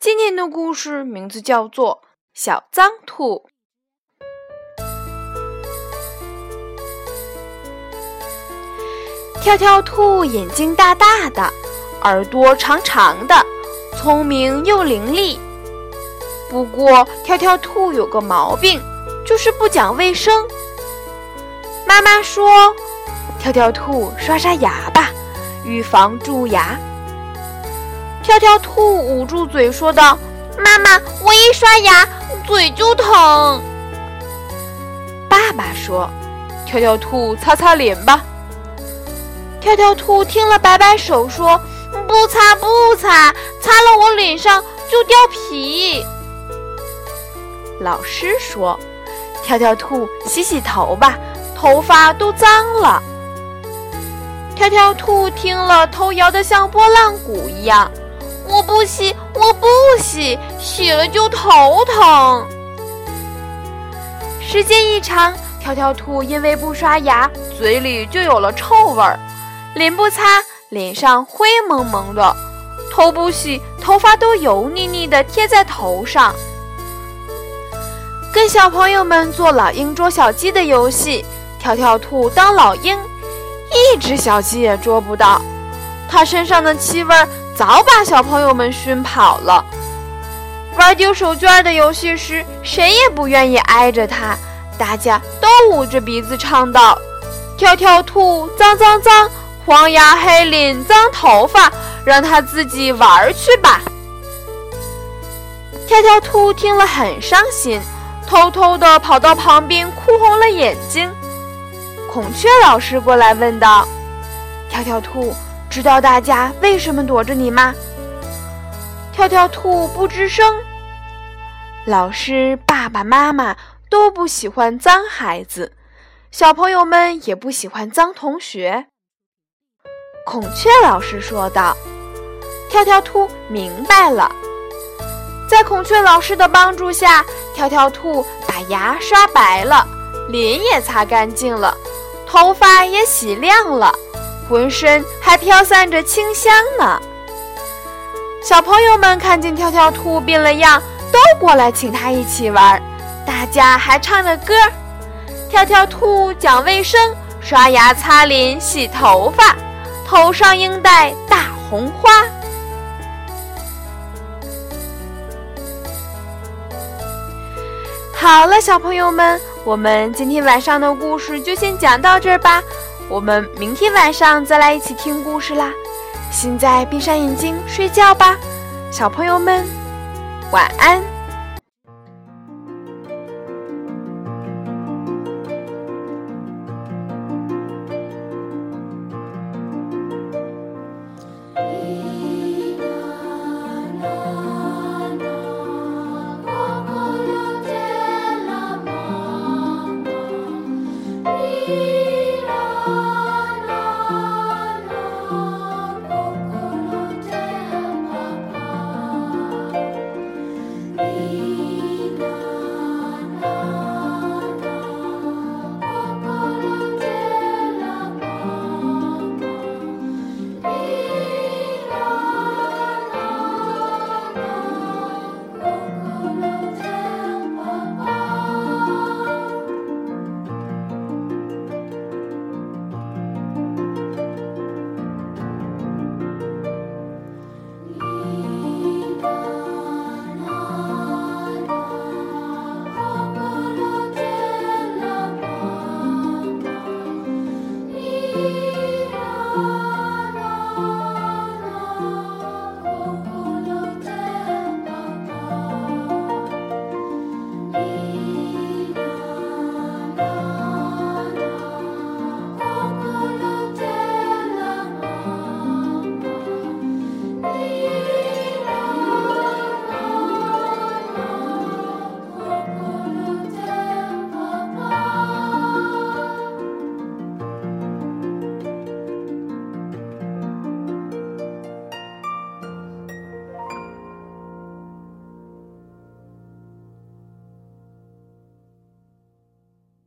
今天的故事名字叫做《小脏兔》。跳跳兔眼睛大大的，耳朵长长的，聪明又伶俐。不过，跳跳兔有个毛病，就是不讲卫生。妈妈说：“跳跳兔，刷刷牙吧，预防蛀牙。”跳跳兔捂住嘴说道：“妈妈，我一刷牙嘴就疼。”爸爸说：“跳跳兔，擦擦脸吧。”跳跳兔听了，摆摆手说：“不擦不擦，擦了我脸上就掉皮。”老师说：“跳跳兔，洗洗头吧，头发都脏了。”跳跳兔听了，头摇得像拨浪鼓一样。我不洗，我不洗，洗了就头疼。时间一长，跳跳兔因为不刷牙，嘴里就有了臭味儿；脸不擦，脸上灰蒙蒙的；头不洗，头发都油腻腻的贴在头上。跟小朋友们做老鹰捉小鸡的游戏，跳跳兔当老鹰，一只小鸡也捉不到，它身上的气味儿。早把小朋友们熏跑了。玩丢手绢的游戏时，谁也不愿意挨着他，大家都捂着鼻子唱道：“跳跳兔，脏脏脏，黄牙黑脸脏头发，让他自己玩去吧。”跳跳兔听了很伤心，偷偷的跑到旁边哭红了眼睛。孔雀老师过来问道：“跳跳兔。”知道大家为什么躲着你吗？跳跳兔不吱声。老师、爸爸妈妈都不喜欢脏孩子，小朋友们也不喜欢脏同学。孔雀老师说道：“跳跳兔明白了。”在孔雀老师的帮助下，跳跳兔把牙刷白了，脸也擦干净了，头发也洗亮了。浑身还飘散着清香呢。小朋友们看见跳跳兔变了样，都过来请他一起玩。大家还唱着歌：跳跳兔讲卫生，刷牙擦脸洗头发，头上应戴大红花。好了，小朋友们，我们今天晚上的故事就先讲到这儿吧。我们明天晚上再来一起听故事啦！现在闭上眼睛睡觉吧，小朋友们，晚安。